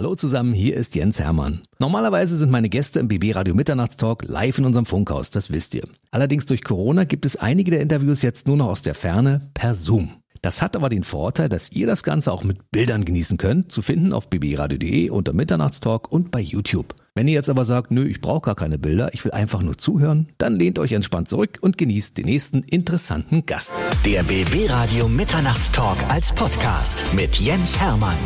Hallo zusammen, hier ist Jens Hermann. Normalerweise sind meine Gäste im BB Radio Mitternachtstalk live in unserem Funkhaus, das wisst ihr. Allerdings durch Corona gibt es einige der Interviews jetzt nur noch aus der Ferne per Zoom. Das hat aber den Vorteil, dass ihr das Ganze auch mit Bildern genießen könnt, zu finden auf bbradio.de unter Mitternachtstalk und bei YouTube. Wenn ihr jetzt aber sagt, nö, ich brauche gar keine Bilder, ich will einfach nur zuhören, dann lehnt euch entspannt zurück und genießt den nächsten interessanten Gast. Der BB Radio Mitternachtstalk als Podcast mit Jens Hermann.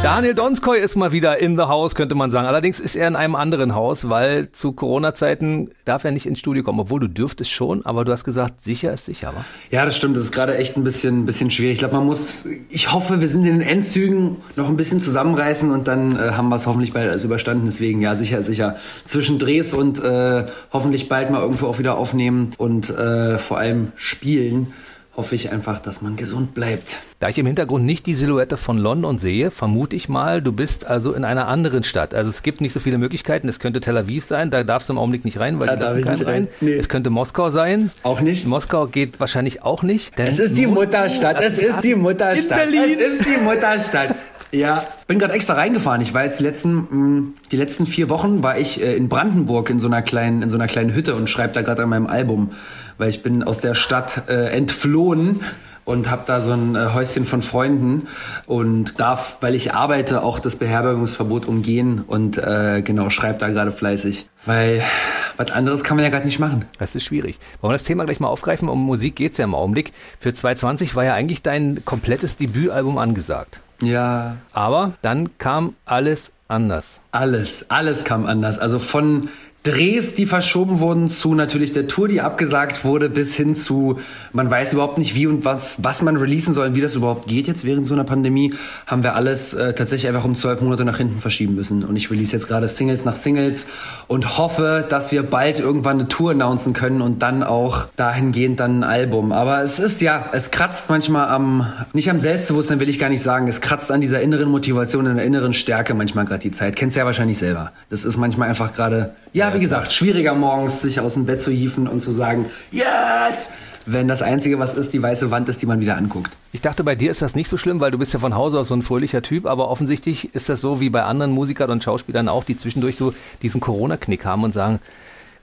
Daniel Donskoy ist mal wieder in the house, könnte man sagen. Allerdings ist er in einem anderen Haus, weil zu Corona-Zeiten darf er nicht ins Studio kommen. Obwohl du dürftest schon, aber du hast gesagt, sicher ist sicher, wa? Ja, das stimmt. Das ist gerade echt ein bisschen, ein bisschen schwierig. Ich glaube, man muss, ich hoffe, wir sind in den Endzügen noch ein bisschen zusammenreißen und dann äh, haben wir es hoffentlich bald alles überstanden. Deswegen, ja, sicher, sicher. Zwischen Drehs und äh, hoffentlich bald mal irgendwo auch wieder aufnehmen und äh, vor allem spielen hoffe ich einfach, dass man gesund bleibt. Da ich im Hintergrund nicht die Silhouette von London sehe, vermute ich mal, du bist also in einer anderen Stadt. Also es gibt nicht so viele Möglichkeiten. Es könnte Tel Aviv sein, da darfst du im Augenblick nicht rein, weil da die lassen keinen rein. rein. Nee. Es könnte Moskau sein. Auch nicht. Moskau geht wahrscheinlich auch nicht. Es ist die Mutterstadt. Es ist die Mutterstadt. In Berlin. Es ist die Mutterstadt. Ja, bin gerade extra reingefahren. Ich war jetzt die letzten, mh, mm, die letzten vier Wochen war ich äh, in Brandenburg in so einer kleinen, in so einer kleinen Hütte und schreibe da gerade an meinem Album, weil ich bin aus der Stadt äh, entflohen und habe da so ein äh, Häuschen von Freunden und darf, weil ich arbeite, auch das Beherbergungsverbot umgehen und äh, genau schreibe da gerade fleißig, weil was anderes kann man ja gerade nicht machen. Das ist schwierig. Wollen wir das Thema gleich mal aufgreifen? Um Musik geht's ja im Augenblick. Für 2020 war ja eigentlich dein komplettes Debütalbum angesagt. Ja. Aber dann kam alles anders. Alles, alles kam anders. Also von Drehs, die verschoben wurden, zu natürlich der Tour, die abgesagt wurde, bis hin zu, man weiß überhaupt nicht, wie und was, was man releasen soll und wie das überhaupt geht jetzt während so einer Pandemie, haben wir alles äh, tatsächlich einfach um zwölf Monate nach hinten verschieben müssen. Und ich release jetzt gerade Singles nach Singles und hoffe, dass wir bald irgendwann eine Tour announcen können und dann auch dahingehend dann ein Album. Aber es ist ja, es kratzt manchmal am, nicht am Selbstbewusstsein will ich gar nicht sagen, es kratzt an dieser inneren Motivation, an der inneren Stärke manchmal gerade die Zeit. Kennst du ja wahrscheinlich selber. Das ist manchmal einfach gerade, ja, wie gesagt, schwieriger morgens sich aus dem Bett zu hieven und zu sagen, yes! wenn das Einzige, was ist, die weiße Wand ist, die man wieder anguckt. Ich dachte, bei dir ist das nicht so schlimm, weil du bist ja von Hause aus so ein fröhlicher Typ, aber offensichtlich ist das so wie bei anderen Musikern und Schauspielern auch, die zwischendurch so diesen Corona-Knick haben und sagen,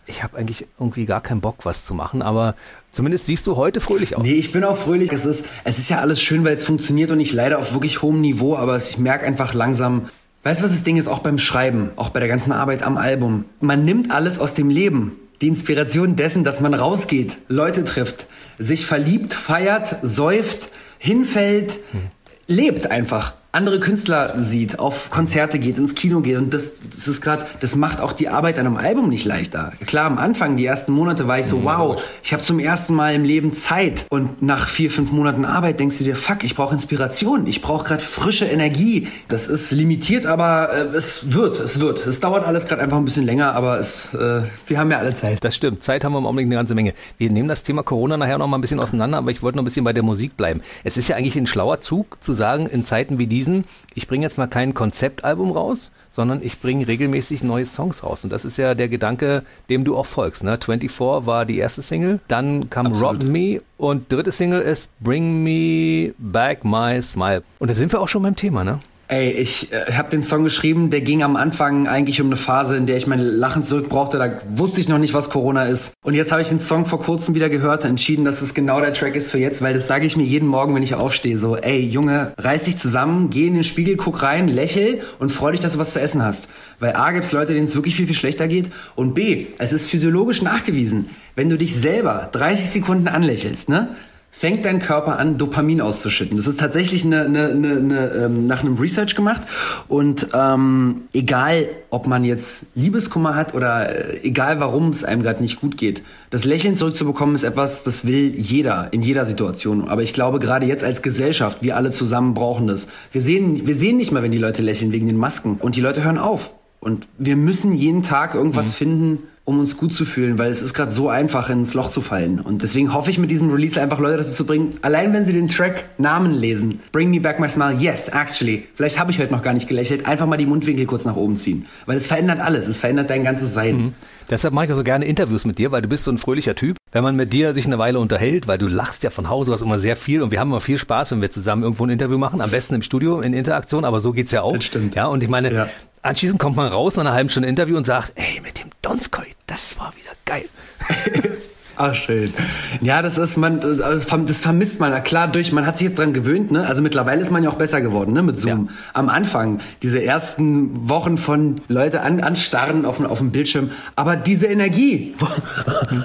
ich habe eigentlich irgendwie gar keinen Bock, was zu machen, aber zumindest siehst du heute fröhlich aus. Nee, ich bin auch fröhlich. Es ist, es ist ja alles schön, weil es funktioniert und ich leide auf wirklich hohem Niveau, aber ich merke einfach langsam, Weißt du, was das Ding ist? Auch beim Schreiben, auch bei der ganzen Arbeit am Album. Man nimmt alles aus dem Leben. Die Inspiration dessen, dass man rausgeht, Leute trifft, sich verliebt, feiert, säuft, hinfällt, hm. lebt einfach andere Künstler sieht, auf Konzerte geht, ins Kino geht und das, das ist gerade, das macht auch die Arbeit an einem Album nicht leichter. Klar, am Anfang, die ersten Monate war ich so, wow, ich habe zum ersten Mal im Leben Zeit und nach vier, fünf Monaten Arbeit denkst du dir, fuck, ich brauche Inspiration, ich brauche gerade frische Energie. Das ist limitiert, aber äh, es wird, es wird. Es dauert alles gerade einfach ein bisschen länger, aber es, äh, wir haben ja alle Zeit. Das stimmt, Zeit haben wir im Augenblick eine ganze Menge. Wir nehmen das Thema Corona nachher noch mal ein bisschen auseinander, aber ich wollte noch ein bisschen bei der Musik bleiben. Es ist ja eigentlich ein schlauer Zug zu sagen, in Zeiten wie diesen, ich bringe jetzt mal kein Konzeptalbum raus, sondern ich bringe regelmäßig neue Songs raus. Und das ist ja der Gedanke, dem du auch folgst. Ne? 24 war die erste Single, dann kam Absolut. Rob Me und dritte Single ist Bring Me Back My Smile. Und da sind wir auch schon beim Thema, ne? Ey, ich äh, habe den Song geschrieben, der ging am Anfang eigentlich um eine Phase, in der ich mein Lachen zurück brauchte. Da wusste ich noch nicht, was Corona ist. Und jetzt habe ich den Song vor kurzem wieder gehört und entschieden, dass es genau der Track ist für jetzt, weil das sage ich mir jeden Morgen, wenn ich aufstehe. So, ey, Junge, reiß dich zusammen, geh in den Spiegel, guck rein, lächel und freu dich, dass du was zu essen hast. Weil A gibt's Leute, denen es wirklich viel, viel schlechter geht. Und B, es ist physiologisch nachgewiesen, wenn du dich selber 30 Sekunden anlächelst, ne? Fängt dein Körper an, Dopamin auszuschütten. Das ist tatsächlich eine, eine, eine, eine ähm, nach einem Research gemacht. Und ähm, egal, ob man jetzt Liebeskummer hat oder äh, egal, warum es einem gerade nicht gut geht, das Lächeln zurückzubekommen ist etwas, das will jeder in jeder Situation. Aber ich glaube, gerade jetzt als Gesellschaft, wir alle zusammen brauchen das. Wir sehen, wir sehen nicht mal, wenn die Leute lächeln wegen den Masken. Und die Leute hören auf. Und wir müssen jeden Tag irgendwas mhm. finden, um uns gut zu fühlen, weil es ist gerade so einfach, ins Loch zu fallen. Und deswegen hoffe ich mit diesem Release einfach Leute dazu zu bringen, allein wenn sie den Track Namen lesen, Bring Me Back My Smile, yes, actually, vielleicht habe ich heute noch gar nicht gelächelt, einfach mal die Mundwinkel kurz nach oben ziehen. Weil es verändert alles, es verändert dein ganzes Sein. Mhm. Deshalb mache ich so gerne Interviews mit dir, weil du bist so ein fröhlicher Typ. Wenn man mit dir sich eine Weile unterhält, weil du lachst ja von Hause aus immer sehr viel und wir haben immer viel Spaß, wenn wir zusammen irgendwo ein Interview machen, am besten im Studio in Interaktion, aber so geht's ja auch. Das stimmt. Ja, und ich meine, ja. Anschließend kommt man raus nach einer halben Stunde Interview und sagt, ey, mit dem Donskoy, das war wieder geil. Ach, schön. Ja, das ist man, das vermisst man. Klar, durch, man hat sich jetzt dran gewöhnt, ne? Also mittlerweile ist man ja auch besser geworden, ne? Mit Zoom. Ja. Am Anfang, diese ersten Wochen von Leute an, anstarren auf, auf dem Bildschirm. Aber diese Energie,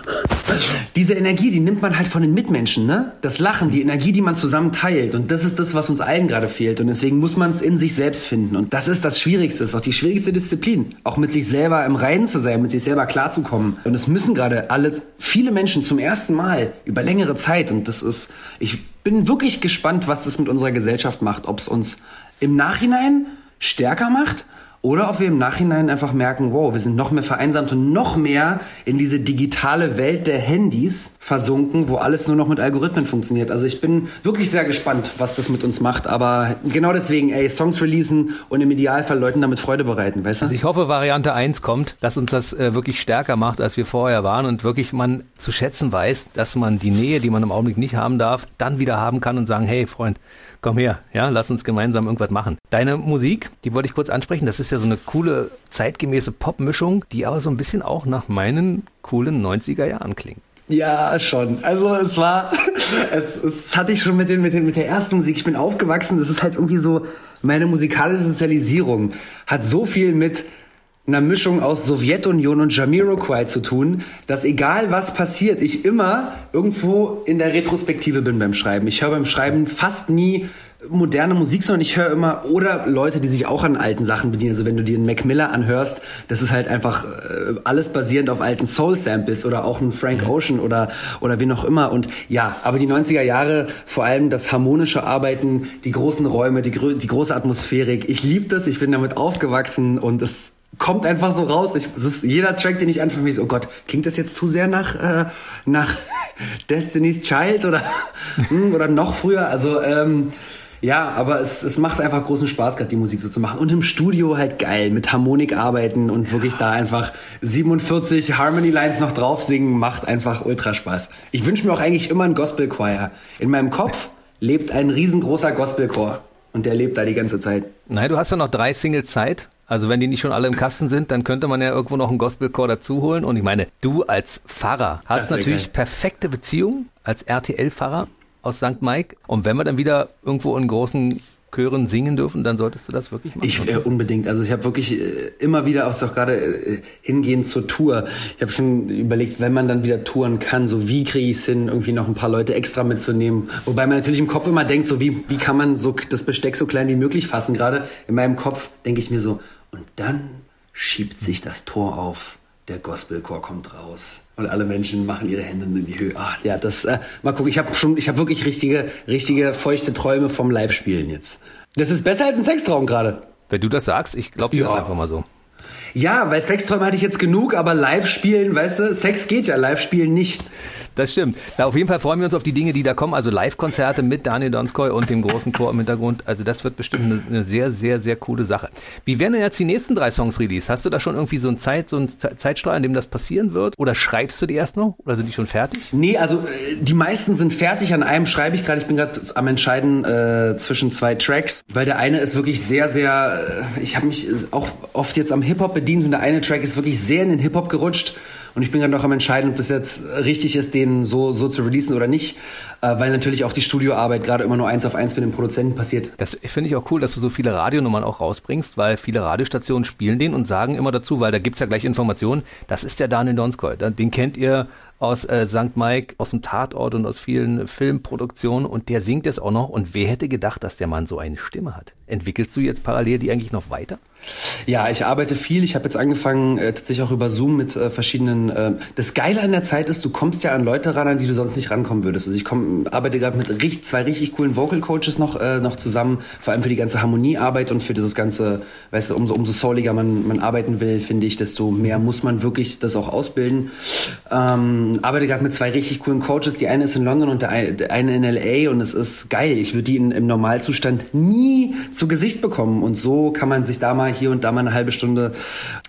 diese Energie, die nimmt man halt von den Mitmenschen, ne? Das Lachen, die Energie, die man zusammen teilt. Und das ist das, was uns allen gerade fehlt. Und deswegen muss man es in sich selbst finden. Und das ist das Schwierigste, das ist auch die schwierigste Disziplin. Auch mit sich selber im Reinen zu sein, mit sich selber klarzukommen. Und es müssen gerade alle, viele Menschen Menschen zum ersten Mal über längere Zeit. Und das ist, ich bin wirklich gespannt, was das mit unserer Gesellschaft macht. Ob es uns im Nachhinein stärker macht oder ob wir im Nachhinein einfach merken, wow, wir sind noch mehr vereinsamt und noch mehr in diese digitale Welt der Handys versunken, wo alles nur noch mit Algorithmen funktioniert. Also ich bin wirklich sehr gespannt, was das mit uns macht. Aber genau deswegen, ey, Songs releasen und im Idealfall Leuten damit Freude bereiten, weißt du? Also ich hoffe, Variante 1 kommt, dass uns das äh, wirklich stärker macht, als wir vorher waren und wirklich man zu schätzen weiß, dass man die Nähe, die man im Augenblick nicht haben darf, dann wieder haben kann und sagen, hey Freund, komm her, ja, lass uns gemeinsam irgendwas machen. Deine Musik, die wollte ich kurz ansprechen, das ist ja so eine coole, zeitgemäße Popmischung, die aber so ein bisschen auch nach meinen coolen 90er Jahren klingt. Ja, schon. Also es war, es, es hatte ich schon mit, den, mit, den, mit der ersten Musik. Ich bin aufgewachsen. Das ist halt irgendwie so, meine musikalische Sozialisierung hat so viel mit einer Mischung aus Sowjetunion und Jamiroquai zu tun, dass egal was passiert, ich immer irgendwo in der Retrospektive bin beim Schreiben. Ich höre beim Schreiben fast nie moderne Musik, sondern ich höre immer oder Leute, die sich auch an alten Sachen bedienen. Also wenn du dir einen Mac Miller anhörst, das ist halt einfach äh, alles basierend auf alten Soul Samples oder auch ein Frank mhm. Ocean oder oder wie noch immer. Und ja, aber die 90er Jahre, vor allem das harmonische Arbeiten, die großen Räume, die, die große Atmosphärik. Ich liebe das. Ich bin damit aufgewachsen und es kommt einfach so raus. Ich, es ist jeder Track, den ich anfange, so, oh Gott, klingt das jetzt zu sehr nach, äh, nach Destiny's Child oder, hm, oder noch früher? Also, ähm, ja, aber es, es macht einfach großen Spaß, gerade die Musik so zu machen. Und im Studio halt geil, mit Harmonik arbeiten und wirklich da einfach 47 Harmony Lines noch drauf singen, macht einfach ultra Spaß. Ich wünsche mir auch eigentlich immer einen Gospel Choir. In meinem Kopf lebt ein riesengroßer Gospelchor. Und der lebt da die ganze Zeit. Nein, du hast ja noch drei Singles Zeit. Also wenn die nicht schon alle im Kasten sind, dann könnte man ja irgendwo noch einen Gospelchor dazu holen. Und ich meine, du als Pfarrer hast natürlich geil. perfekte Beziehungen als RTL-Pfarrer aus St. Mike. Und wenn wir dann wieder irgendwo in großen Chören singen dürfen, dann solltest du das wirklich machen. Ich äh, unbedingt. Also ich habe wirklich äh, immer wieder auch doch gerade äh, hingehend zur Tour. Ich habe schon überlegt, wenn man dann wieder touren kann, so wie kriege ich es hin, irgendwie noch ein paar Leute extra mitzunehmen. Wobei man natürlich im Kopf immer denkt, so wie wie kann man so das Besteck so klein wie möglich fassen. Gerade in meinem Kopf denke ich mir so. Und dann schiebt sich das Tor auf der Gospelchor kommt raus und alle Menschen machen ihre Hände in die Höhe. Ah, ja, das äh, mal gucken. Ich habe schon, ich habe wirklich richtige, richtige feuchte Träume vom Live-Spielen jetzt. Das ist besser als ein Sextraum gerade. Wenn du das sagst, ich glaube dir ja. das einfach mal so. Ja, weil Sexträume hatte ich jetzt genug, aber Live-Spielen, weißt du, Sex geht ja, Live-Spielen nicht. Das stimmt. Na, auf jeden Fall freuen wir uns auf die Dinge, die da kommen. Also Live-Konzerte mit Daniel Donskoy und dem großen Chor im Hintergrund. Also das wird bestimmt eine, eine, sehr, sehr, sehr coole Sache. Wie werden denn jetzt die nächsten drei Songs released? Hast du da schon irgendwie so einen, Zeit, so einen Zeitstrahl, in dem das passieren wird? Oder schreibst du die erst noch? Oder sind die schon fertig? Nee, also äh, die meisten sind fertig. An einem schreibe ich gerade. Ich bin gerade am Entscheiden äh, zwischen zwei Tracks, weil der eine ist wirklich sehr, sehr. Äh, ich habe mich auch oft jetzt am Hip-Hop bedient und der eine Track ist wirklich sehr in den Hip-Hop gerutscht. Und ich bin gerade noch am entscheiden, ob das jetzt richtig ist, den so, so zu releasen oder nicht, äh, weil natürlich auch die Studioarbeit gerade immer nur eins auf eins mit dem Produzenten passiert. Das finde ich auch cool, dass du so viele Radionummern auch rausbringst, weil viele Radiostationen spielen den und sagen immer dazu, weil da gibt es ja gleich Informationen, das ist der Daniel Donskoy, den kennt ihr aus äh, St. Mike, aus dem Tatort und aus vielen Filmproduktionen und der singt es auch noch. Und wer hätte gedacht, dass der Mann so eine Stimme hat? Entwickelst du jetzt parallel die eigentlich noch weiter? Ja, ich arbeite viel. Ich habe jetzt angefangen, äh, tatsächlich auch über Zoom mit äh, verschiedenen. Äh, das Geile an der Zeit ist, du kommst ja an Leute ran, an die du sonst nicht rankommen würdest. Also ich komm, arbeite gerade mit richtig, zwei richtig coolen Vocal Coaches noch, äh, noch zusammen, vor allem für die ganze Harmoniearbeit und für dieses ganze, weißt du, umso, umso souliger man, man arbeiten will, finde ich, desto mehr muss man wirklich das auch ausbilden. Ähm, arbeite gerade mit zwei richtig coolen Coaches. Die eine ist in London und der eine in LA und es ist geil. Ich würde die in, im Normalzustand nie zu Gesicht bekommen und so kann man sich da mal hier und da mal eine halbe Stunde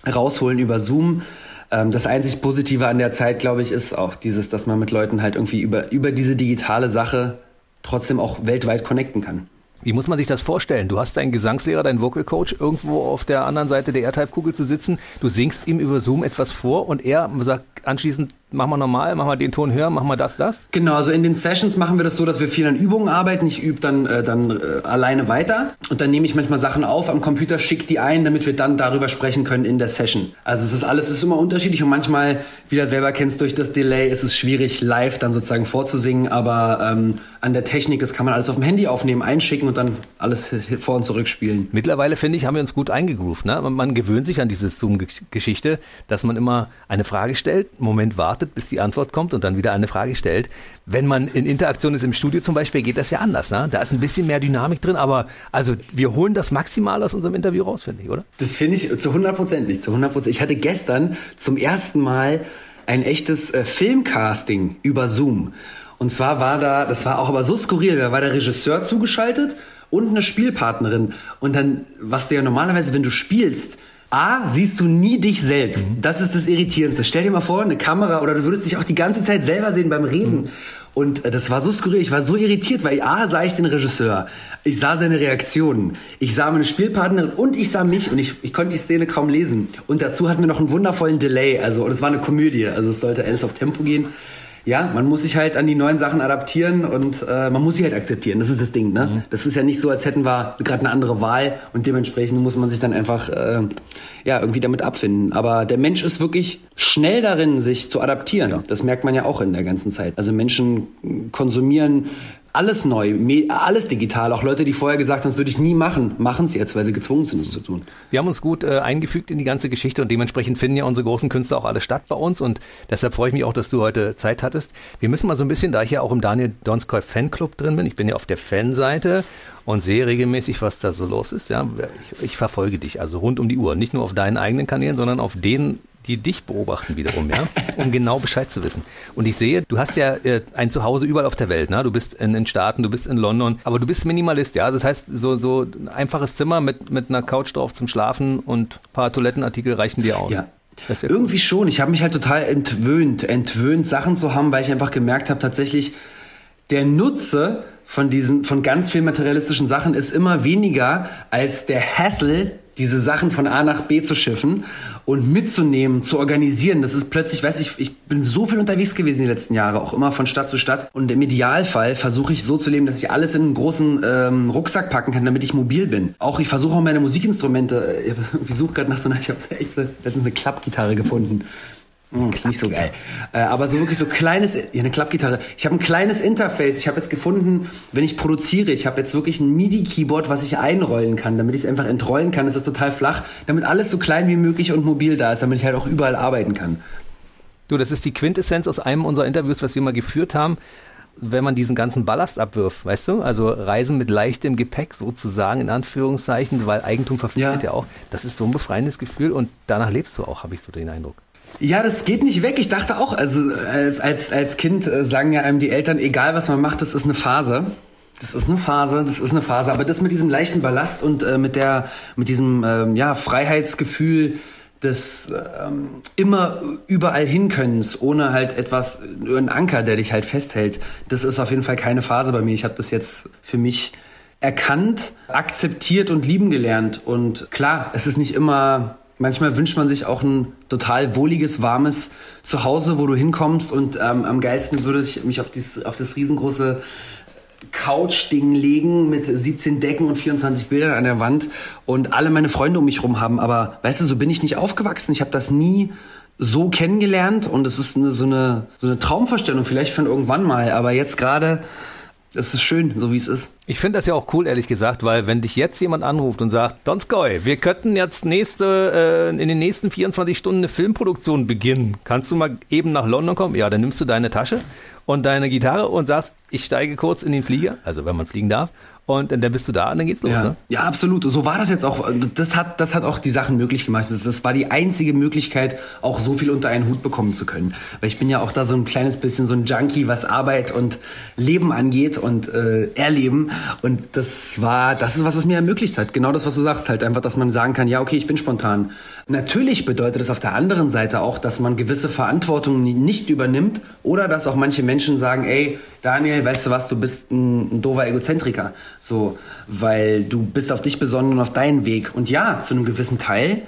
rausholen über Zoom. Ähm, das einzig Positive an der Zeit, glaube ich, ist auch dieses, dass man mit Leuten halt irgendwie über, über diese digitale Sache trotzdem auch weltweit connecten kann. Wie muss man sich das vorstellen? Du hast deinen Gesangslehrer, deinen Vocal Coach irgendwo auf der anderen Seite der Erdhalbkugel zu sitzen. Du singst ihm über Zoom etwas vor und er sagt anschließend, mach mal normal, mach mal den Ton höher, mach mal das, das? Genau, also in den Sessions machen wir das so, dass wir viel an Übungen arbeiten. Ich übe dann, äh, dann äh, alleine weiter und dann nehme ich manchmal Sachen auf am Computer, schicke die ein, damit wir dann darüber sprechen können in der Session. Also es ist alles, es ist immer unterschiedlich und manchmal, wie du selber kennst, durch das Delay ist es schwierig, live dann sozusagen vorzusingen, aber ähm, an der Technik, das kann man alles auf dem Handy aufnehmen, einschicken und dann alles vor und zurück spielen. Mittlerweile, finde ich, haben wir uns gut eingegroovt. Ne? Man gewöhnt sich an diese Zoom-Geschichte, dass man immer eine Frage stellt, Moment wartet, bis die Antwort kommt und dann wieder eine Frage stellt. Wenn man in Interaktion ist im Studio zum Beispiel, geht das ja anders. Ne? Da ist ein bisschen mehr Dynamik drin, aber also wir holen das maximal aus unserem Interview raus, finde ich, oder? Das finde ich zu 100 Prozent, zu 100 Prozent. Ich hatte gestern zum ersten Mal ein echtes äh, Filmcasting über Zoom. Und zwar war da, das war auch aber so skurril, da war der Regisseur zugeschaltet und eine Spielpartnerin. Und dann, was du ja normalerweise, wenn du spielst, A, siehst du nie dich selbst. Mhm. Das ist das Irritierendste. Stell dir mal vor, eine Kamera oder du würdest dich auch die ganze Zeit selber sehen beim Reden. Mhm. Und äh, das war so skurril, ich war so irritiert, weil A, sah ich den Regisseur, ich sah seine Reaktionen, ich sah meine Spielpartnerin und ich sah mich und ich, ich konnte die Szene kaum lesen. Und dazu hatten wir noch einen wundervollen Delay, also und es war eine Komödie, also es sollte alles auf Tempo gehen ja, man muss sich halt an die neuen Sachen adaptieren und äh, man muss sie halt akzeptieren. Das ist das Ding, ne? Mhm. Das ist ja nicht so, als hätten wir gerade eine andere Wahl und dementsprechend muss man sich dann einfach äh, ja irgendwie damit abfinden. Aber der Mensch ist wirklich schnell darin, sich zu adaptieren. Ja. Das merkt man ja auch in der ganzen Zeit. Also Menschen konsumieren alles neu, alles digital. Auch Leute, die vorher gesagt haben, das würde ich nie machen, machen es jetzt, weil sie gezwungen sind, es zu tun. Wir haben uns gut äh, eingefügt in die ganze Geschichte und dementsprechend finden ja unsere großen Künstler auch alle statt bei uns und deshalb freue ich mich auch, dass du heute Zeit hattest. Wir müssen mal so ein bisschen, da ich ja auch im Daniel Donskoy Fanclub drin bin, ich bin ja auf der Fanseite und sehe regelmäßig, was da so los ist. Ja, ich, ich verfolge dich also rund um die Uhr, nicht nur auf deinen eigenen Kanälen, sondern auf denen die dich beobachten wiederum, ja, um genau Bescheid zu wissen. Und ich sehe, du hast ja äh, ein Zuhause überall auf der Welt, ne? Du bist in den Staaten, du bist in London, aber du bist Minimalist, ja. Das heißt, so, so ein einfaches Zimmer mit, mit einer Couch drauf zum Schlafen und ein paar Toilettenartikel reichen dir aus. Ja. Ja Irgendwie cool. schon. Ich habe mich halt total entwöhnt, entwöhnt, Sachen zu haben, weil ich einfach gemerkt habe, tatsächlich der Nutze von diesen, von ganz viel materialistischen Sachen ist immer weniger als der Hassel, diese Sachen von A nach B zu schiffen und mitzunehmen, zu organisieren. Das ist plötzlich, weiß ich, ich bin so viel unterwegs gewesen die letzten Jahre, auch immer von Stadt zu Stadt. Und im Idealfall versuche ich so zu leben, dass ich alles in einen großen ähm, Rucksack packen kann, damit ich mobil bin. Auch ich versuche auch meine Musikinstrumente, äh, ich suche gerade nach so einer, ich habe letztens eine Klappgitarre gefunden. Hm, nicht so geil. Äh, aber so wirklich so kleines, ja, eine Klappgitarre. Ich habe ein kleines Interface. Ich habe jetzt gefunden, wenn ich produziere, ich habe jetzt wirklich ein MIDI-Keyboard, was ich einrollen kann, damit ich es einfach entrollen kann. Das ist total flach, damit alles so klein wie möglich und mobil da ist, damit ich halt auch überall arbeiten kann. Du, das ist die Quintessenz aus einem unserer Interviews, was wir mal geführt haben wenn man diesen ganzen Ballast abwirft, weißt du? Also Reisen mit leichtem Gepäck sozusagen, in Anführungszeichen, weil Eigentum verpflichtet ja. ja auch. Das ist so ein befreiendes Gefühl und danach lebst du auch, habe ich so den Eindruck. Ja, das geht nicht weg. Ich dachte auch, also als, als, als Kind äh, sagen ja einem die Eltern, egal was man macht, das ist eine Phase. Das ist eine Phase, das ist eine Phase. Aber das mit diesem leichten Ballast und äh, mit der, mit diesem ähm, ja, Freiheitsgefühl des ähm, immer überall hinkönnens, ohne halt etwas, nur ein Anker, der dich halt festhält, das ist auf jeden Fall keine Phase bei mir. Ich habe das jetzt für mich erkannt, akzeptiert und lieben gelernt. Und klar, es ist nicht immer Manchmal wünscht man sich auch ein total wohliges, warmes Zuhause, wo du hinkommst und ähm, am geilsten würde ich mich auf, dieses, auf das riesengroße Couch-Ding legen mit 17 Decken und 24 Bildern an der Wand und alle meine Freunde um mich rum haben. Aber weißt du, so bin ich nicht aufgewachsen. Ich habe das nie so kennengelernt und es ist eine, so, eine, so eine Traumvorstellung, vielleicht von irgendwann mal, aber jetzt gerade es ist schön, so wie es ist. Ich finde das ja auch cool, ehrlich gesagt, weil wenn dich jetzt jemand anruft und sagt, Donskoy, wir könnten jetzt nächste, äh, in den nächsten 24 Stunden eine Filmproduktion beginnen. Kannst du mal eben nach London kommen? Ja, dann nimmst du deine Tasche und deine Gitarre und sagst, ich steige kurz in den Flieger, also wenn man fliegen darf, und dann bist du da und dann geht's los. Ja, ne? ja absolut. So war das jetzt auch. Das hat, das hat auch die Sachen möglich gemacht. Das, das, war die einzige Möglichkeit, auch so viel unter einen Hut bekommen zu können. Weil ich bin ja auch da so ein kleines bisschen so ein Junkie, was Arbeit und Leben angeht und äh, Erleben. Und das war, das ist, was es mir ermöglicht hat. Genau das, was du sagst, halt einfach, dass man sagen kann, ja, okay, ich bin spontan. Natürlich bedeutet es auf der anderen Seite auch, dass man gewisse Verantwortung nicht übernimmt oder dass auch manche Menschen sagen, ey, Daniel, weißt du was, du bist ein, ein doofer Egozentriker. So, weil du bist auf dich besonnen und auf deinen Weg. Und ja, zu einem gewissen Teil,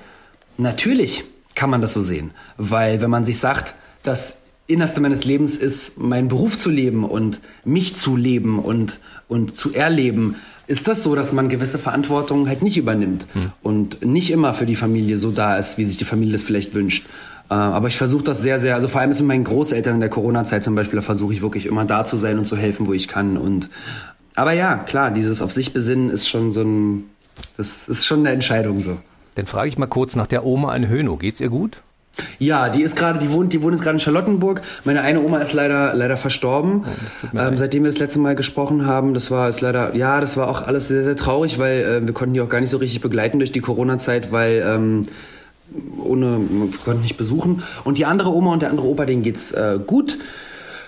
natürlich kann man das so sehen. Weil wenn man sich sagt, das Innerste meines Lebens ist, meinen Beruf zu leben und mich zu leben und, und zu erleben, ist das so, dass man gewisse Verantwortung halt nicht übernimmt hm. und nicht immer für die Familie so da ist, wie sich die Familie das vielleicht wünscht. Äh, aber ich versuche das sehr, sehr, also vor allem mit meinen Großeltern in der Corona-Zeit zum Beispiel, da versuche ich wirklich immer da zu sein und zu helfen, wo ich kann. Und aber ja, klar, dieses auf sich besinnen ist schon so ein, das ist schon eine Entscheidung so. Dann frage ich mal kurz nach der Oma in Hönow. Geht's ihr gut? Ja, die ist gerade, die wohnt, die wohnt jetzt gerade in Charlottenburg. Meine eine Oma ist leider, leider verstorben. Oh, ähm, seitdem wir das letzte Mal gesprochen haben, das war ist leider, ja, das war auch alles sehr, sehr traurig, weil äh, wir konnten die auch gar nicht so richtig begleiten durch die Corona-Zeit, weil ähm, ohne, wir konnten nicht besuchen. Und die andere Oma und der andere Opa, denen geht's äh, gut.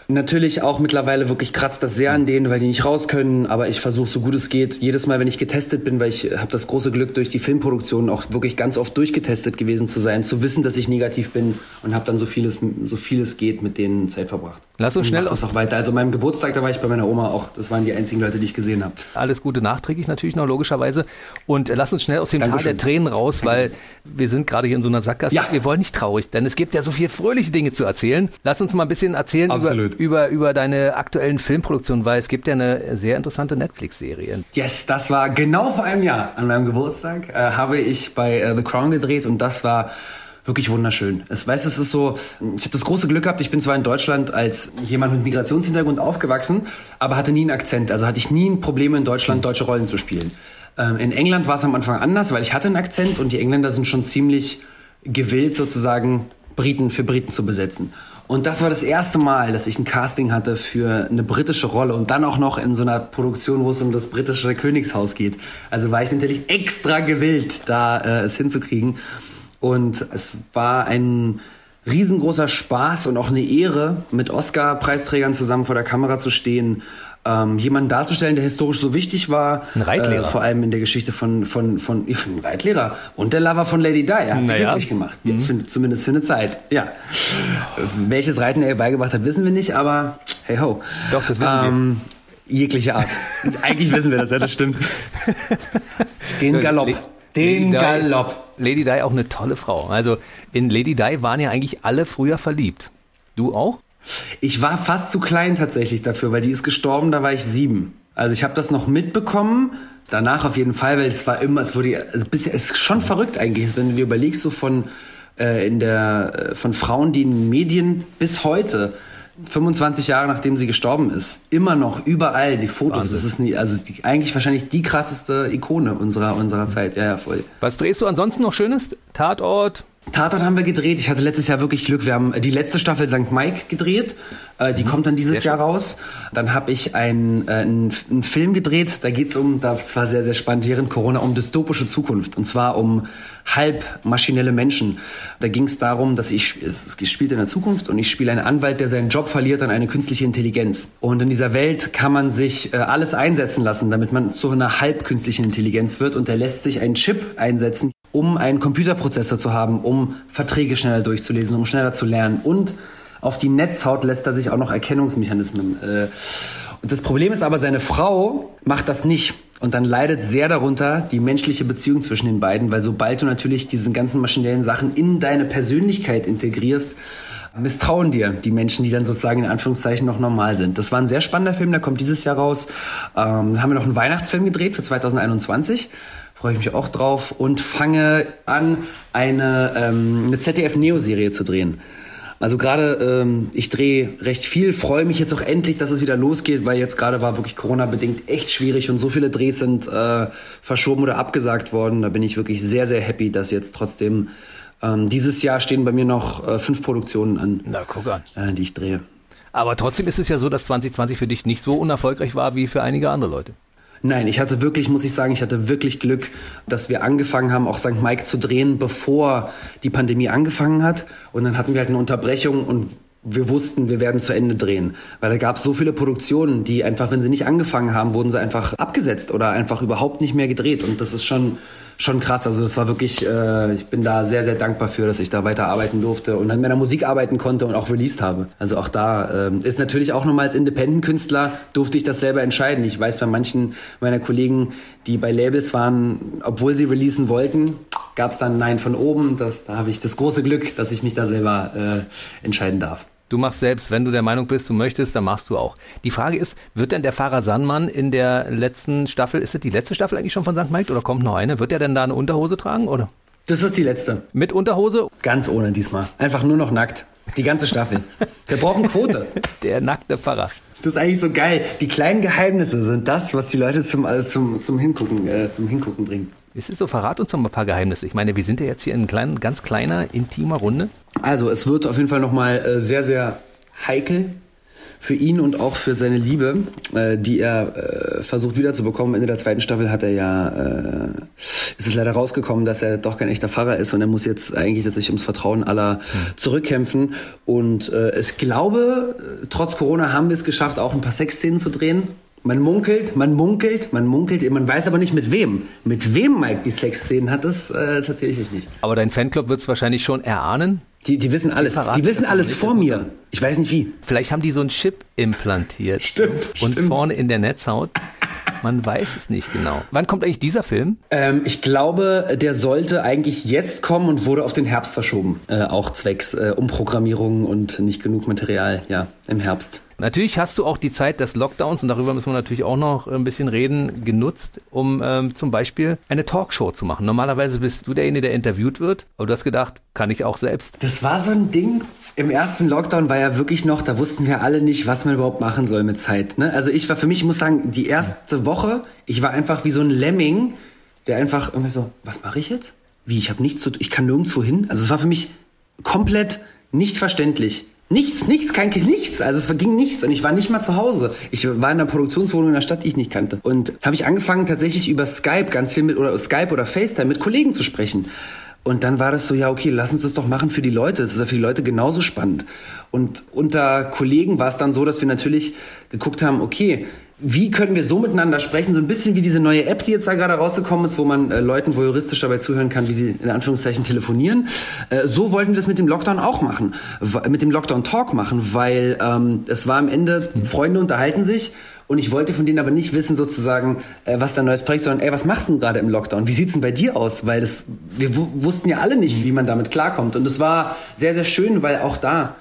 Natürlich auch mittlerweile wirklich kratzt das sehr an denen, weil die nicht raus können. Aber ich versuche so gut es geht. Jedes Mal, wenn ich getestet bin, weil ich habe das große Glück durch die Filmproduktion auch wirklich ganz oft durchgetestet gewesen zu sein, zu wissen, dass ich negativ bin und habe dann so vieles, so vieles geht mit denen Zeit verbracht. Lass uns schnell aus. auch weiter. Also meinem Geburtstag, da war ich bei meiner Oma auch. Das waren die einzigen Leute, die ich gesehen habe. Alles Gute nachträglich natürlich noch logischerweise. Und lass uns schnell aus dem Dankeschön. Tal der Tränen raus, weil wir sind gerade hier in so einer Sackgasse. Ja. Wir wollen nicht traurig, denn es gibt ja so viele fröhliche Dinge zu erzählen. Lass uns mal ein bisschen erzählen über, über, über deine aktuellen Filmproduktionen, weil es gibt ja eine sehr interessante Netflix-Serie. Yes, das war genau vor einem Jahr an meinem Geburtstag, äh, habe ich bei äh, The Crown gedreht und das war wirklich wunderschön. Es weiß, es ist so, ich habe das große Glück gehabt, ich bin zwar in Deutschland als jemand mit Migrationshintergrund aufgewachsen, aber hatte nie einen Akzent. Also hatte ich nie ein Problem in Deutschland deutsche Rollen zu spielen. Ähm, in England war es am Anfang anders, weil ich hatte einen Akzent und die Engländer sind schon ziemlich gewillt sozusagen Briten für Briten zu besetzen. Und das war das erste Mal, dass ich ein Casting hatte für eine britische Rolle und dann auch noch in so einer Produktion, wo es um das britische Königshaus geht. Also war ich natürlich extra gewillt, da äh, es hinzukriegen. Und es war ein riesengroßer Spaß und auch eine Ehre, mit Oscar-Preisträgern zusammen vor der Kamera zu stehen ähm, jemanden darzustellen, der historisch so wichtig war. Ein Reitlehrer. Äh, vor allem in der Geschichte von, von, von, von Reitlehrer und der Lover von Lady Di. Er hat sie naja. glücklich gemacht. Mhm. Für, zumindest für eine Zeit. Ja. Welches Reiten er ihr beigebracht hat, wissen wir nicht, aber hey ho. Doch, das wissen ähm, wir. Jegliche Art. Eigentlich wissen wir das, ja, das stimmt. Den Galopp. Den Lady Galopp. Lady Di auch eine tolle Frau. Also in Lady Di waren ja eigentlich alle früher verliebt. Du auch? Ich war fast zu klein tatsächlich dafür, weil die ist gestorben, da war ich sieben. Also ich habe das noch mitbekommen, danach auf jeden Fall, weil es war immer, es wurde, also es ist schon verrückt eigentlich, wenn du dir überlegst, so von äh, in der äh, von Frauen, die in den Medien bis heute 25 Jahre nachdem sie gestorben ist, immer noch überall die Fotos. Wahnsinn. Das ist nie, also die, eigentlich wahrscheinlich die krasseste Ikone unserer unserer Zeit. Ja, ja, voll. Was drehst du ansonsten noch Schönes? Tatort? Tatort haben wir gedreht. Ich hatte letztes Jahr wirklich Glück. Wir haben die letzte Staffel St. Mike gedreht. Äh, die mhm. kommt dann dieses Jahr raus. Dann habe ich einen, äh, einen, einen, Film gedreht. Da geht's um, das war sehr, sehr spannend während Corona, um dystopische Zukunft. Und zwar um halb maschinelle Menschen. Da ging es darum, dass ich, es, spielt in der Zukunft und ich spiele einen Anwalt, der seinen Job verliert an eine künstliche Intelligenz. Und in dieser Welt kann man sich äh, alles einsetzen lassen, damit man zu einer halb künstlichen Intelligenz wird. Und der lässt sich einen Chip einsetzen, um einen Computerprozessor zu haben, um Verträge schneller durchzulesen, um schneller zu lernen. Und auf die Netzhaut lässt er sich auch noch Erkennungsmechanismen. Äh, und das Problem ist aber, seine Frau macht das nicht. Und dann leidet sehr darunter die menschliche Beziehung zwischen den beiden, weil sobald du natürlich diese ganzen maschinellen Sachen in deine Persönlichkeit integrierst, misstrauen dir die Menschen, die dann sozusagen in Anführungszeichen noch normal sind. Das war ein sehr spannender Film, der kommt dieses Jahr raus. Ähm, dann haben wir noch einen Weihnachtsfilm gedreht für 2021 freue ich mich auch drauf und fange an, eine, ähm, eine ZDF-Neo-Serie zu drehen. Also gerade ähm, ich drehe recht viel, freue mich jetzt auch endlich, dass es wieder losgeht, weil jetzt gerade war wirklich Corona-bedingt echt schwierig und so viele Drehs sind äh, verschoben oder abgesagt worden. Da bin ich wirklich sehr, sehr happy, dass jetzt trotzdem ähm, dieses Jahr stehen bei mir noch äh, fünf Produktionen an, Na, guck an. äh, die ich drehe. Aber trotzdem ist es ja so, dass 2020 für dich nicht so unerfolgreich war wie für einige andere Leute. Nein, ich hatte wirklich, muss ich sagen, ich hatte wirklich Glück, dass wir angefangen haben, auch St. Mike zu drehen, bevor die Pandemie angefangen hat. Und dann hatten wir halt eine Unterbrechung und wir wussten, wir werden zu Ende drehen. Weil da gab es so viele Produktionen, die einfach, wenn sie nicht angefangen haben, wurden sie einfach abgesetzt oder einfach überhaupt nicht mehr gedreht. Und das ist schon, schon krass. Also das war wirklich, äh, ich bin da sehr, sehr dankbar für, dass ich da weiter arbeiten durfte und an meiner Musik arbeiten konnte und auch released habe. Also auch da ähm, ist natürlich auch nochmal als Independent-Künstler durfte ich das selber entscheiden. Ich weiß bei manchen meiner Kollegen, die bei Labels waren, obwohl sie releasen wollten, gab es dann Nein von oben. Das, da habe ich das große Glück, dass ich mich da selber äh, entscheiden darf. Du machst selbst, wenn du der Meinung bist, du möchtest, dann machst du auch. Die Frage ist, wird denn der Fahrer Sandmann in der letzten Staffel, ist es die letzte Staffel eigentlich schon von St. Mike oder kommt noch eine? Wird er denn da eine Unterhose tragen oder? Das ist die letzte. Mit Unterhose? Ganz ohne diesmal. Einfach nur noch nackt. Die ganze Staffel. Wir brauchen Quote. Der nackte Pfarrer. Das ist eigentlich so geil. Die kleinen Geheimnisse sind das, was die Leute zum, zum, zum, Hingucken, äh, zum Hingucken bringt. Es ist so, verrat uns doch mal ein paar Geheimnisse. Ich meine, wir sind ja jetzt hier in kleinen, ganz kleiner, intimer Runde. Also, es wird auf jeden Fall nochmal äh, sehr, sehr heikel für ihn und auch für seine Liebe, äh, die er äh, versucht wiederzubekommen. Ende der zweiten Staffel hat er ja, äh, ist es leider rausgekommen, dass er doch kein echter Pfarrer ist und er muss jetzt eigentlich tatsächlich ums Vertrauen aller zurückkämpfen. Und äh, ich glaube, trotz Corona haben wir es geschafft, auch ein paar Sexszenen zu drehen. Man munkelt, man munkelt, man munkelt, man weiß aber nicht mit wem. Mit wem Mike die Sexszenen hat, das äh, tatsächlich nicht. Aber dein Fanclub wird es wahrscheinlich schon erahnen. Die, die wissen alles. Die wissen das alles vor das mir. Ich weiß nicht wie. Vielleicht haben die so einen Chip implantiert. Stimmt, Und stimmt. vorne in der Netzhaut. Man weiß es nicht genau. Wann kommt eigentlich dieser Film? Ähm, ich glaube, der sollte eigentlich jetzt kommen und wurde auf den Herbst verschoben. Äh, auch zwecks äh, Umprogrammierung und nicht genug Material, ja, im Herbst. Natürlich hast du auch die Zeit des Lockdowns, und darüber müssen wir natürlich auch noch ein bisschen reden, genutzt, um ähm, zum Beispiel eine Talkshow zu machen. Normalerweise bist du derjenige, der interviewt wird, aber du hast gedacht, kann ich auch selbst. Das war so ein Ding. Im ersten Lockdown war ja wirklich noch, da wussten wir alle nicht, was man überhaupt machen soll mit Zeit. Ne? Also ich war für mich, ich muss sagen, die erste Woche, ich war einfach wie so ein Lemming, der einfach irgendwie so, was mache ich jetzt? Wie, ich habe nichts zu, ich kann nirgendwo hin. Also es war für mich komplett nicht verständlich. Nichts, nichts, kein nichts. Also es ging nichts und ich war nicht mal zu Hause. Ich war in einer Produktionswohnung in einer Stadt, die ich nicht kannte. Und habe ich angefangen tatsächlich über Skype ganz viel mit oder Skype oder FaceTime mit Kollegen zu sprechen. Und dann war das so, ja, okay, lass uns das doch machen für die Leute. Das ist ja für die Leute genauso spannend. Und unter Kollegen war es dann so, dass wir natürlich geguckt haben, okay, wie können wir so miteinander sprechen? So ein bisschen wie diese neue App, die jetzt da gerade rausgekommen ist, wo man äh, Leuten voyeuristisch dabei zuhören kann, wie sie in Anführungszeichen telefonieren. Äh, so wollten wir das mit dem Lockdown auch machen, mit dem Lockdown Talk machen, weil ähm, es war am Ende, Freunde unterhalten sich und ich wollte von denen aber nicht wissen sozusagen, äh, was da ein neues Projekt, sondern ey, was machst du denn gerade im Lockdown? Wie sieht's denn bei dir aus? Weil das, wir wu- wussten ja alle nicht, wie man damit klarkommt. Und es war sehr, sehr schön, weil auch da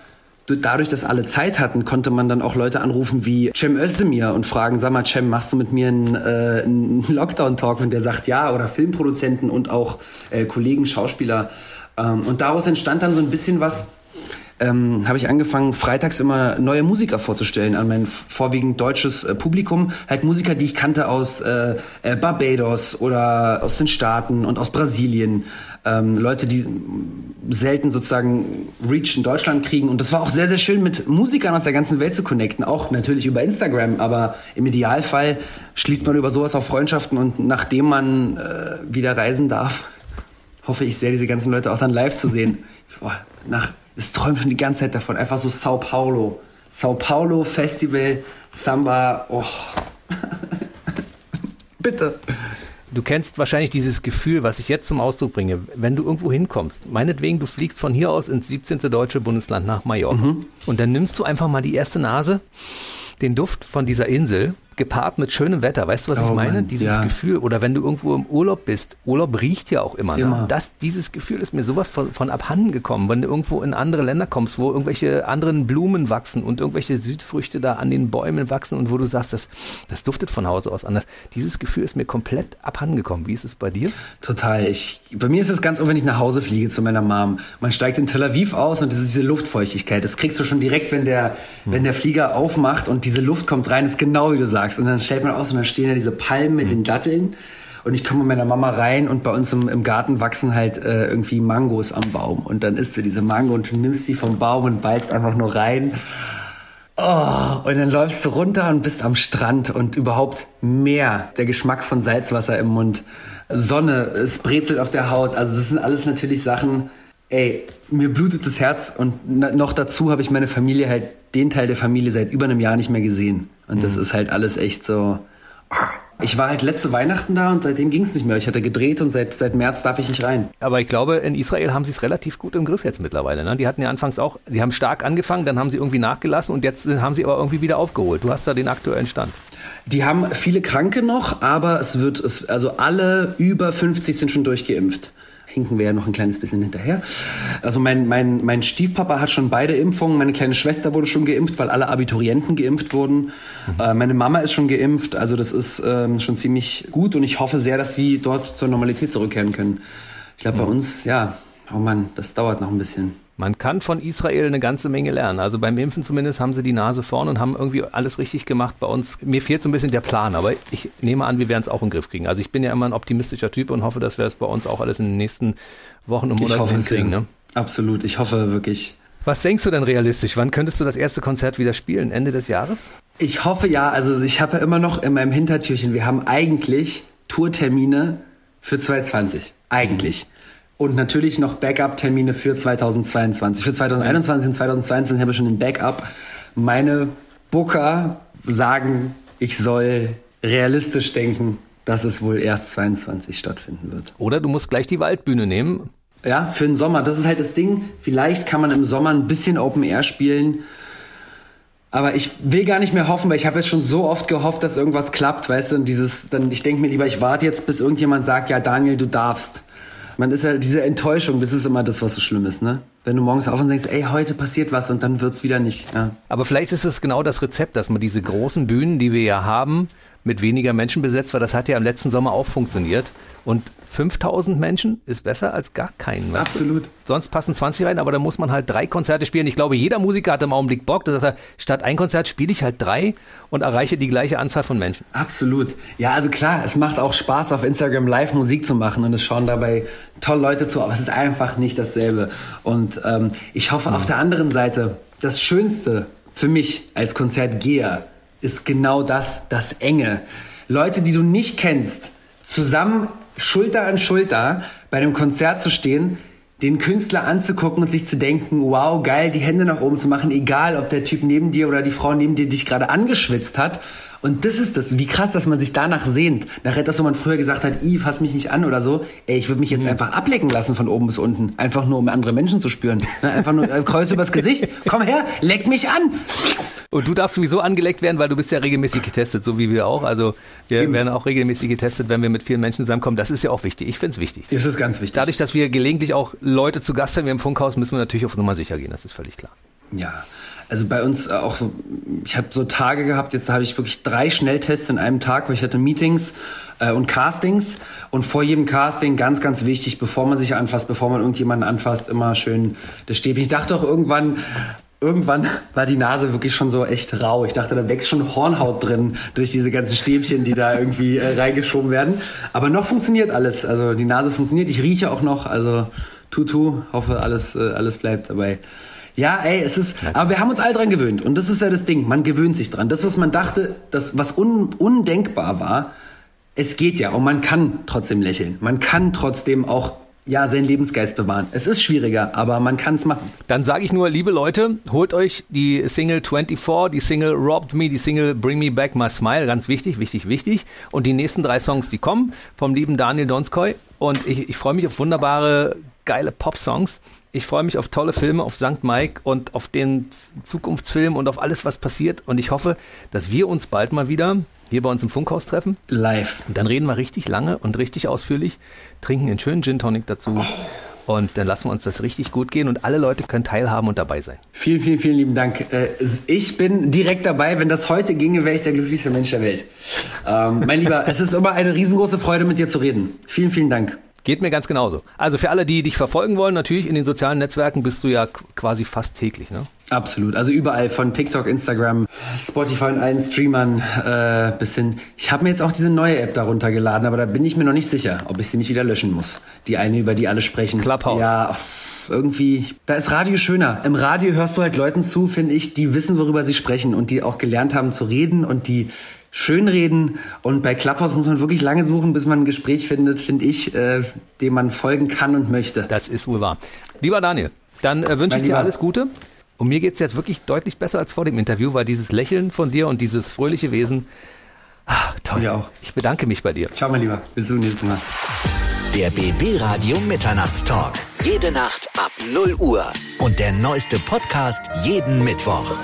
dadurch, dass alle Zeit hatten, konnte man dann auch Leute anrufen wie Cem Özdemir und fragen, sag mal, Cem, machst du mit mir einen, äh, einen Lockdown-Talk? Und der sagt ja, oder Filmproduzenten und auch äh, Kollegen, Schauspieler. Ähm, und daraus entstand dann so ein bisschen was, ähm, habe ich angefangen, freitags immer neue Musiker vorzustellen an mein vorwiegend deutsches äh, Publikum. Halt Musiker, die ich kannte aus äh, äh, Barbados oder aus den Staaten und aus Brasilien. Ähm, Leute, die selten sozusagen Reach in Deutschland kriegen. Und das war auch sehr, sehr schön, mit Musikern aus der ganzen Welt zu connecten. Auch natürlich über Instagram, aber im Idealfall schließt man über sowas auch Freundschaften. Und nachdem man äh, wieder reisen darf, hoffe ich sehr, diese ganzen Leute auch dann live zu sehen. Boah, nach, es träumt schon die ganze Zeit davon. Einfach so Sao Paulo. Sao Paulo Festival, Samba, oh. Bitte. Du kennst wahrscheinlich dieses Gefühl, was ich jetzt zum Ausdruck bringe, wenn du irgendwo hinkommst. Meinetwegen, du fliegst von hier aus ins 17. deutsche Bundesland nach Mallorca. Und dann nimmst du einfach mal die erste Nase, den Duft von dieser Insel, gepaart mit schönem Wetter. Weißt du, was oh, ich meine? Mann, dieses ja. Gefühl. Oder wenn du irgendwo im Urlaub bist. Urlaub riecht ja auch immer. Ne? immer. Ne? Das, dieses Gefühl ist mir sowas von, von abhanden gekommen. Wenn du irgendwo in andere Länder kommst, wo irgendwelche anderen Blumen wachsen und irgendwelche Südfrüchte da an den Bäumen wachsen und wo du sagst, das, das duftet von Hause aus anders. Dieses Gefühl ist mir komplett abhanden gekommen. Wie ist es bei dir? Total. Ich, bei mir ist es ganz oft, wenn ich nach Hause fliege zu meiner Mom. Man steigt in Tel Aviv aus und das ist diese Luftfeuchtigkeit. Das kriegst du schon direkt, wenn der, hm. wenn der Flieger aufmacht und diese Luft kommt rein, ist genau wie du sagst. Und dann stellt man aus und dann stehen da diese Palmen mit den Datteln. Und ich komme mit meiner Mama rein und bei uns im, im Garten wachsen halt äh, irgendwie Mangos am Baum. Und dann isst du diese Mango und du nimmst sie vom Baum und beißt einfach nur rein. Oh, und dann läufst du runter und bist am Strand und überhaupt mehr der Geschmack von Salzwasser im Mund. Sonne, es brezelt auf der Haut. Also das sind alles natürlich Sachen, ey, mir blutet das Herz und noch dazu habe ich meine Familie halt, den Teil der Familie seit über einem Jahr nicht mehr gesehen. Und das mhm. ist halt alles echt so. Ich war halt letzte Weihnachten da und seitdem ging es nicht mehr. Ich hatte gedreht und seit, seit März darf ich nicht rein. Aber ich glaube, in Israel haben sie es relativ gut im Griff jetzt mittlerweile. Ne? Die hatten ja anfangs auch, die haben stark angefangen, dann haben sie irgendwie nachgelassen und jetzt haben sie aber irgendwie wieder aufgeholt. Du hast da den aktuellen Stand. Die haben viele Kranke noch, aber es wird, es, also alle über 50 sind schon durchgeimpft hinken wir ja noch ein kleines bisschen hinterher. Also mein, mein, mein Stiefpapa hat schon beide Impfungen, meine kleine Schwester wurde schon geimpft, weil alle Abiturienten geimpft wurden. Mhm. Äh, meine Mama ist schon geimpft, also das ist ähm, schon ziemlich gut und ich hoffe sehr, dass sie dort zur Normalität zurückkehren können. Ich glaube, mhm. bei uns, ja, oh Mann, das dauert noch ein bisschen. Man kann von Israel eine ganze Menge lernen. Also beim Impfen zumindest haben sie die Nase vorn und haben irgendwie alles richtig gemacht. Bei uns, mir fehlt so ein bisschen der Plan, aber ich nehme an, wir werden es auch in den Griff kriegen. Also ich bin ja immer ein optimistischer Typ und hoffe, dass wir es bei uns auch alles in den nächsten Wochen und Monaten hinkriegen. Ne? Absolut, ich hoffe wirklich. Was denkst du denn realistisch? Wann könntest du das erste Konzert wieder spielen? Ende des Jahres? Ich hoffe ja. Also ich habe ja immer noch in meinem Hintertürchen, wir haben eigentlich Tourtermine für 2020. Eigentlich. Mhm. Und natürlich noch Backup-Termine für 2022. Für 2021 und 2022 habe ich schon den Backup. Meine Booker sagen, ich soll realistisch denken, dass es wohl erst 22 stattfinden wird. Oder du musst gleich die Waldbühne nehmen. Ja, für den Sommer. Das ist halt das Ding. Vielleicht kann man im Sommer ein bisschen Open Air spielen. Aber ich will gar nicht mehr hoffen, weil ich habe jetzt schon so oft gehofft, dass irgendwas klappt, weißt du, und dieses, dann, ich denke mir lieber, ich warte jetzt, bis irgendjemand sagt, ja, Daniel, du darfst man ist ja diese Enttäuschung, das ist immer das, was so schlimm ist, ne? Wenn du morgens auf und denkst, ey, heute passiert was und dann wird's wieder nicht. Ja. Aber vielleicht ist es genau das Rezept, dass man diese großen Bühnen, die wir ja haben, mit weniger Menschen besetzt, weil das hat ja im letzten Sommer auch funktioniert. Und 5000 Menschen ist besser als gar keinen. Absolut. Du? Sonst passen 20 rein, aber da muss man halt drei Konzerte spielen. Ich glaube, jeder Musiker hat im Augenblick Bock, dass er statt ein Konzert spiele ich halt drei und erreiche die gleiche Anzahl von Menschen. Absolut. Ja, also klar, es macht auch Spaß, auf Instagram live Musik zu machen und es schauen dabei tolle Leute zu, aber es ist einfach nicht dasselbe. Und ähm, ich hoffe mhm. auf der anderen Seite, das Schönste für mich als Konzertgeher ist genau das, das Enge. Leute, die du nicht kennst, zusammen Schulter an Schulter bei einem Konzert zu stehen, den Künstler anzugucken und sich zu denken, wow, geil, die Hände nach oben zu machen, egal ob der Typ neben dir oder die Frau neben dir dich gerade angeschwitzt hat. Und das ist das, wie krass, dass man sich danach sehnt. Nach etwas, wo man früher gesagt hat, i, fass mich nicht an oder so. Ey, ich würde mich jetzt mhm. einfach ablecken lassen von oben bis unten. Einfach nur, um andere Menschen zu spüren. Ne, einfach nur äh, Kreuz übers Gesicht. Komm her, leck mich an. Und du darfst sowieso angeleckt werden, weil du bist ja regelmäßig getestet, so wie wir auch. Also wir Eben. werden auch regelmäßig getestet, wenn wir mit vielen Menschen zusammenkommen. Das ist ja auch wichtig. Ich finde es wichtig. Es ist ganz wichtig. Dadurch, dass wir gelegentlich auch Leute zu Gast haben, wir im Funkhaus, müssen wir natürlich auf Nummer sicher gehen. Das ist völlig klar. Ja, also bei uns auch so, ich habe so Tage gehabt, jetzt habe ich wirklich drei Schnelltests in einem Tag, wo ich hatte Meetings äh, und Castings und vor jedem Casting ganz, ganz wichtig, bevor man sich anfasst, bevor man irgendjemanden anfasst, immer schön das Stäbchen. Ich dachte auch irgendwann, irgendwann war die Nase wirklich schon so echt rau. Ich dachte, da wächst schon Hornhaut drin durch diese ganzen Stäbchen, die da irgendwie äh, reingeschoben werden. Aber noch funktioniert alles. Also die Nase funktioniert. Ich rieche auch noch. Also tutu, hoffe alles, äh, alles bleibt dabei. Ja, ey, es ist, aber wir haben uns alle dran gewöhnt. Und das ist ja das Ding. Man gewöhnt sich dran. Das, was man dachte, das, was un, undenkbar war, es geht ja. Und man kann trotzdem lächeln. Man kann trotzdem auch ja, seinen Lebensgeist bewahren. Es ist schwieriger, aber man kann es machen. Dann sage ich nur, liebe Leute, holt euch die Single 24, die Single Robbed Me, die Single Bring Me Back My Smile, ganz wichtig, wichtig, wichtig. Und die nächsten drei Songs, die kommen, vom lieben Daniel Donskoy. Und ich, ich freue mich auf wunderbare, geile Pop-Songs. Ich freue mich auf tolle Filme, auf St. Mike und auf den Zukunftsfilm und auf alles, was passiert. Und ich hoffe, dass wir uns bald mal wieder hier bei uns im Funkhaus treffen. Live. Und dann reden wir richtig lange und richtig ausführlich, trinken einen schönen Gin Tonic dazu. Oh. Und dann lassen wir uns das richtig gut gehen und alle Leute können teilhaben und dabei sein. Vielen, vielen, vielen lieben Dank. Äh, ich bin direkt dabei. Wenn das heute ginge, wäre ich der glücklichste Mensch der Welt. Ähm, mein Lieber, es ist immer eine riesengroße Freude, mit dir zu reden. Vielen, vielen Dank. Geht mir ganz genauso. Also für alle, die dich verfolgen wollen, natürlich in den sozialen Netzwerken bist du ja quasi fast täglich, ne? Absolut. Also überall von TikTok, Instagram, Spotify und allen Streamern äh, bis hin. Ich habe mir jetzt auch diese neue App darunter geladen, aber da bin ich mir noch nicht sicher, ob ich sie nicht wieder löschen muss. Die eine, über die alle sprechen. Clubhouse. Ja, irgendwie, da ist Radio schöner. Im Radio hörst du halt Leuten zu, finde ich, die wissen, worüber sie sprechen und die auch gelernt haben zu reden und die schönreden. Und bei Clubhouse muss man wirklich lange suchen, bis man ein Gespräch findet, finde ich, äh, dem man folgen kann und möchte. Das ist wohl wahr. Lieber Daniel, dann äh, wünsche ich dir alles Gute. Und mir geht es jetzt wirklich deutlich besser als vor dem Interview, weil dieses Lächeln von dir und dieses fröhliche Wesen, ah, toll. Mir auch. Ich bedanke mich bei dir. Ciao, mein Lieber. Bis zum nächsten Mal. Der BB Radio Mitternachtstalk. Jede Nacht ab 0 Uhr. Und der neueste Podcast jeden Mittwoch.